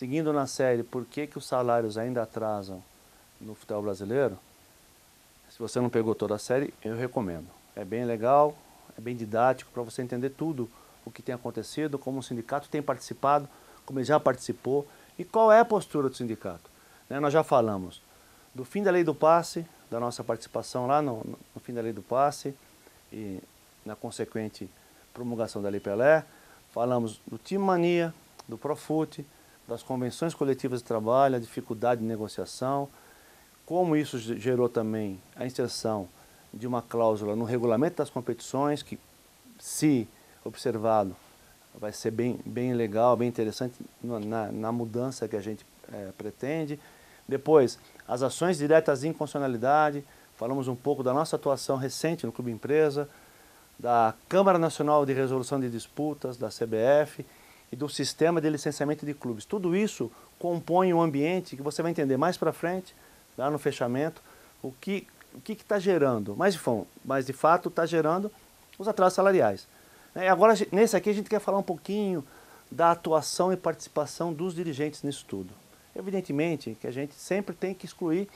seguindo na série por que, que os salários ainda atrasam no futebol brasileiro, se você não pegou toda a série, eu recomendo. É bem legal, é bem didático para você entender tudo o que tem acontecido, como o sindicato tem participado, como ele já participou e qual é a postura do sindicato. Né? Nós já falamos do fim da lei do passe, da nossa participação lá no, no fim da lei do passe e na consequente promulgação da Lei Pelé, falamos do Time Mania, do Profute, das convenções coletivas de trabalho, a dificuldade de negociação, como isso gerou também a inserção de uma cláusula no regulamento das competições, que, se observado, vai ser bem, bem legal, bem interessante na, na mudança que a gente é, pretende. Depois, as ações diretas de inconstitucionalidade, falamos um pouco da nossa atuação recente no Clube Empresa, da Câmara Nacional de Resolução de Disputas, da CBF, e do sistema de licenciamento de clubes. Tudo isso compõe um ambiente que você vai entender mais para frente, lá no fechamento, o que o que está gerando, mas mas de fato está gerando os atrasos salariais. E agora, nesse aqui, a gente quer falar um pouquinho da atuação e participação dos dirigentes nisso tudo. Evidentemente que a gente sempre tem que excluir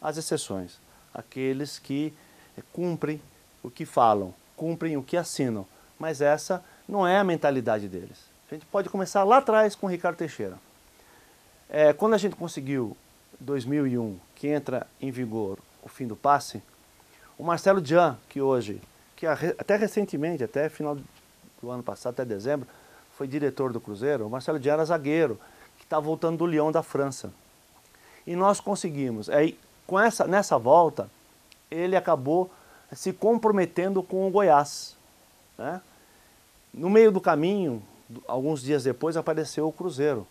as exceções, aqueles que cumprem o que falam, cumprem o que assinam, mas essa não é a mentalidade deles. A gente pode começar lá atrás com o Ricardo Teixeira. É, quando a gente conseguiu, 2001, que entra em vigor o fim do passe, o Marcelo Dian, que hoje, que até recentemente, até final do ano passado, até dezembro, foi diretor do Cruzeiro, o Marcelo Dian era zagueiro, que está voltando do Lyon da França. E nós conseguimos. Aí, com essa, nessa volta, ele acabou se comprometendo com o Goiás. Né? No meio do caminho, alguns dias depois apareceu o Cruzeiro,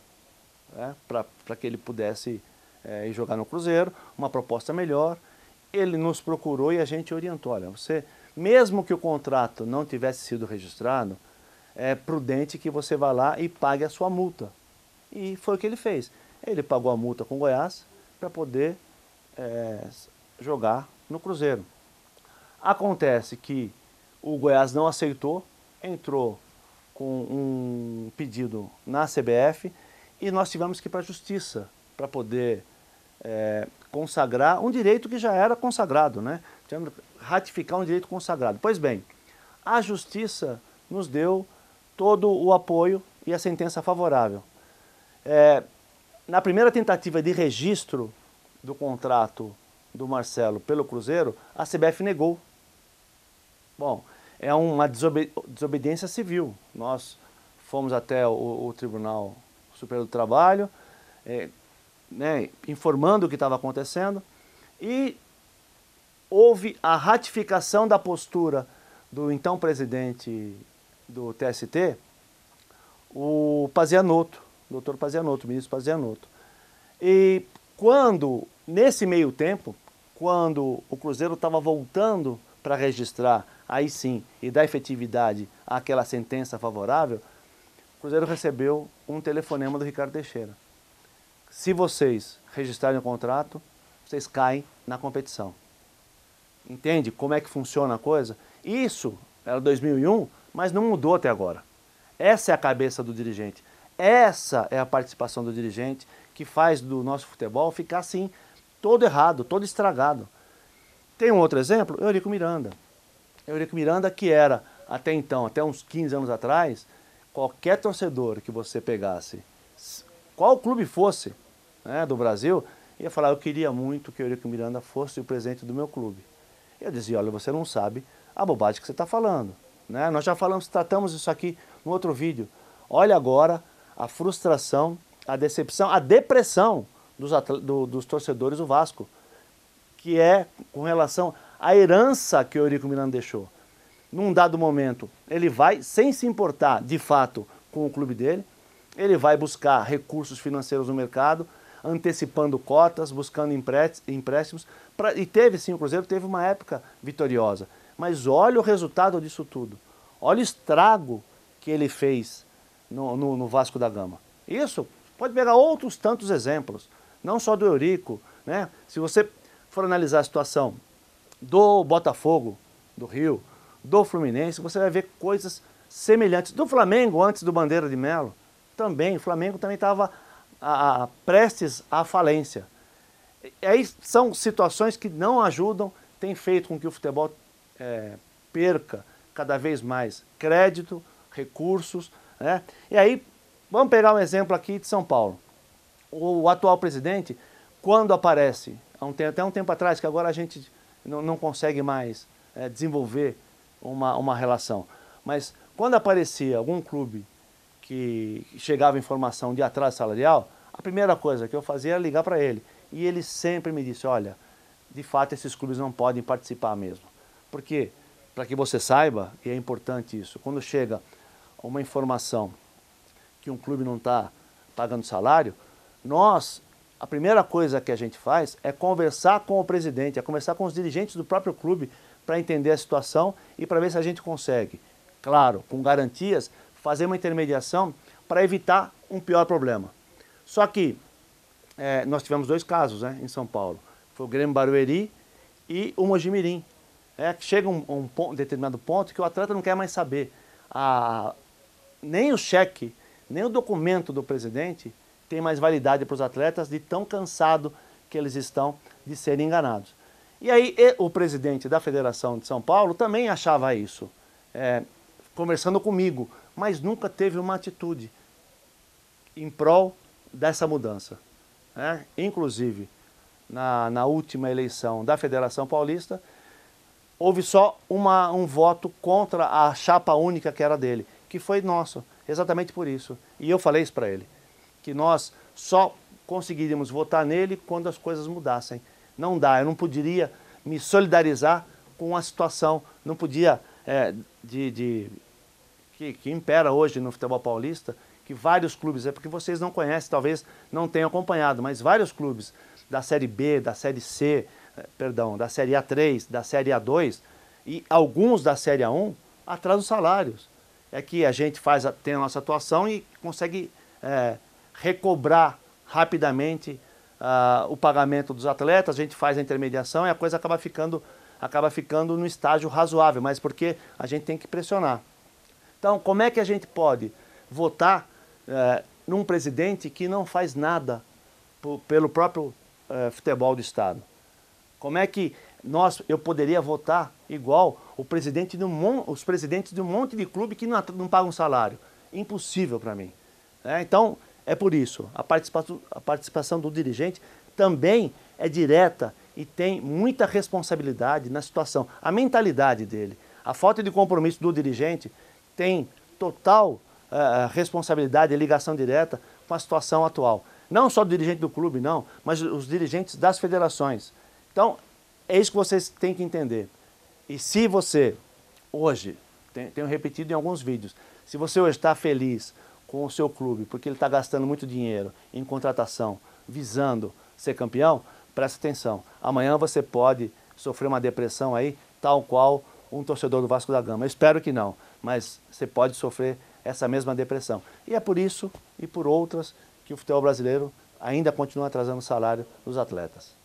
né, para que ele pudesse é, ir jogar no Cruzeiro, uma proposta melhor. Ele nos procurou e a gente orientou, olha, você, mesmo que o contrato não tivesse sido registrado, é prudente que você vá lá e pague a sua multa. E foi o que ele fez. Ele pagou a multa com o Goiás para poder é, jogar no Cruzeiro. Acontece que o Goiás não aceitou, entrou com um pedido na CBF e nós tivemos que ir para a justiça para poder é, consagrar um direito que já era consagrado, né? Ratificar um direito consagrado. Pois bem, a justiça nos deu todo o apoio e a sentença favorável. É, na primeira tentativa de registro do contrato do Marcelo pelo Cruzeiro, a CBF negou. Bom, é uma desobedi desobediência civil. Nós fomos até o, o Tribunal Superior do Trabalho, é, né, informando o que estava acontecendo, e houve a ratificação da postura do então presidente do TST, o Pazianotto, doutor Pazianotto, ministro Pazianotto. E quando, nesse meio tempo, quando o Cruzeiro estava voltando para registrar aí sim, e dar efetividade àquela sentença favorável, o Cruzeiro recebeu um telefonema do Ricardo Teixeira. Se vocês registrarem o contrato, vocês caem na competição. Entende como é que funciona a coisa? Isso era 2001, mas não mudou até agora. Essa é a cabeça do dirigente. Essa é a participação do dirigente que faz do nosso futebol ficar assim, todo errado, todo estragado. Tem um outro exemplo? Eurico Miranda. Eurico Miranda, que era, até então, até uns 15 anos atrás, qualquer torcedor que você pegasse, qual clube fosse né, do Brasil, ia falar, eu queria muito que o Eurico Miranda fosse o presidente do meu clube. Eu dizia, olha, você não sabe a bobagem que você está falando. Né? Nós já falamos, tratamos isso aqui no outro vídeo. Olha agora a frustração, a decepção, a depressão dos, do, dos torcedores do Vasco, que é com relação a herança que o Eurico Miranda deixou. Num dado momento, ele vai, sem se importar de fato com o clube dele, ele vai buscar recursos financeiros no mercado, antecipando cotas, buscando empréstimos, pra, e teve sim, o Cruzeiro teve uma época vitoriosa. Mas olha o resultado disso tudo. Olha o estrago que ele fez no, no, no Vasco da Gama. Isso pode pegar outros tantos exemplos, não só do Eurico. Né? Se você for analisar a situação do Botafogo, do Rio, do Fluminense, você vai ver coisas semelhantes. Do Flamengo, antes do Bandeira de Melo, também, o Flamengo também estava prestes à falência. E aí são situações que não ajudam, tem feito com que o futebol é, perca cada vez mais crédito, recursos. Né? E aí, vamos pegar um exemplo aqui de São Paulo. O, atual presidente, quando aparece, um, até um tempo atrás, que agora a gente não, não consegue mais é, desenvolver uma, uma relação, mas quando aparecia algum clube que chegava informação de atraso salarial, a primeira coisa que eu fazia era ligar para ele. E ele sempre me disse, olha, de fato esses clubes não podem participar mesmo. Por quê? Para que você saiba, e é importante isso, quando chega uma informação que um clube não está pagando salário, nós, a primeira coisa que a gente faz é conversar com o presidente, é conversar com os dirigentes do próprio clube para entender a situação e para ver se a gente consegue, claro, com garantias, fazer uma intermediação para evitar um pior problema. Só que é, nós tivemos dois casos né, em São Paulo. Foi o Grêmio Barueri e o Mojimirim. É, chega um, um, um, determinado ponto que o atleta não quer mais saber. A, nem o cheque, nem o documento do presidente tem mais validade para os atletas de tão cansado que eles estão de serem enganados. E aí o presidente da Federação de São Paulo também achava isso, é, conversando comigo, mas nunca teve uma atitude em prol dessa mudança. É? Inclusive, na, na última eleição da Federação Paulista, houve só uma, um voto contra a chapa única que era dele, que foi nosso, exatamente por isso. E eu falei isso para ele, que nós só conseguiríamos votar nele quando as coisas mudassem. Não dá, eu não poderia me solidarizar com a situação, não podia, é, de, de que, que impera hoje no futebol paulista, que vários clubes, é porque vocês não conhecem, talvez não tenham acompanhado, mas vários clubes da Série B, da Série C, eh, perdão, da Série A3, da Série A2 e alguns da Série A1 atrasam salários. É que a gente faz, tem a nossa atuação e consegue é, recobrar rapidamente uh, o pagamento dos atletas, a gente faz a intermediação e a coisa acaba ficando, acaba ficando no estágio razoável, mas porque a gente tem que pressionar. Então, como é que a gente pode votar é, num presidente que não faz nada pelo próprio é, futebol do Estado? Como é que nós, eu poderia votar igual o presidente de um, os presidentes de um monte de clube que não, não pagam salário? Impossível para mim. É, então, é por isso, a participação, a participação do dirigente também é direta e tem muita responsabilidade na situação. A mentalidade dele, a falta de compromisso do dirigente tem total uh, responsabilidade e ligação direta com a situação atual. Não só do dirigente do clube, não, mas os dirigentes das federações. Então, é isso que vocês têm que entender. E se você, hoje, tenho repetido em alguns vídeos, se você hoje está feliz com o seu clube, porque ele está gastando muito dinheiro em contratação, visando ser campeão, presta atenção. Amanhã você pode sofrer uma depressão aí, tal qual um torcedor do Vasco da Gama. Eu espero que não, mas você pode sofrer essa mesma depressão. E é por isso e por outras que o futebol brasileiro ainda continua atrasando o salário dos atletas.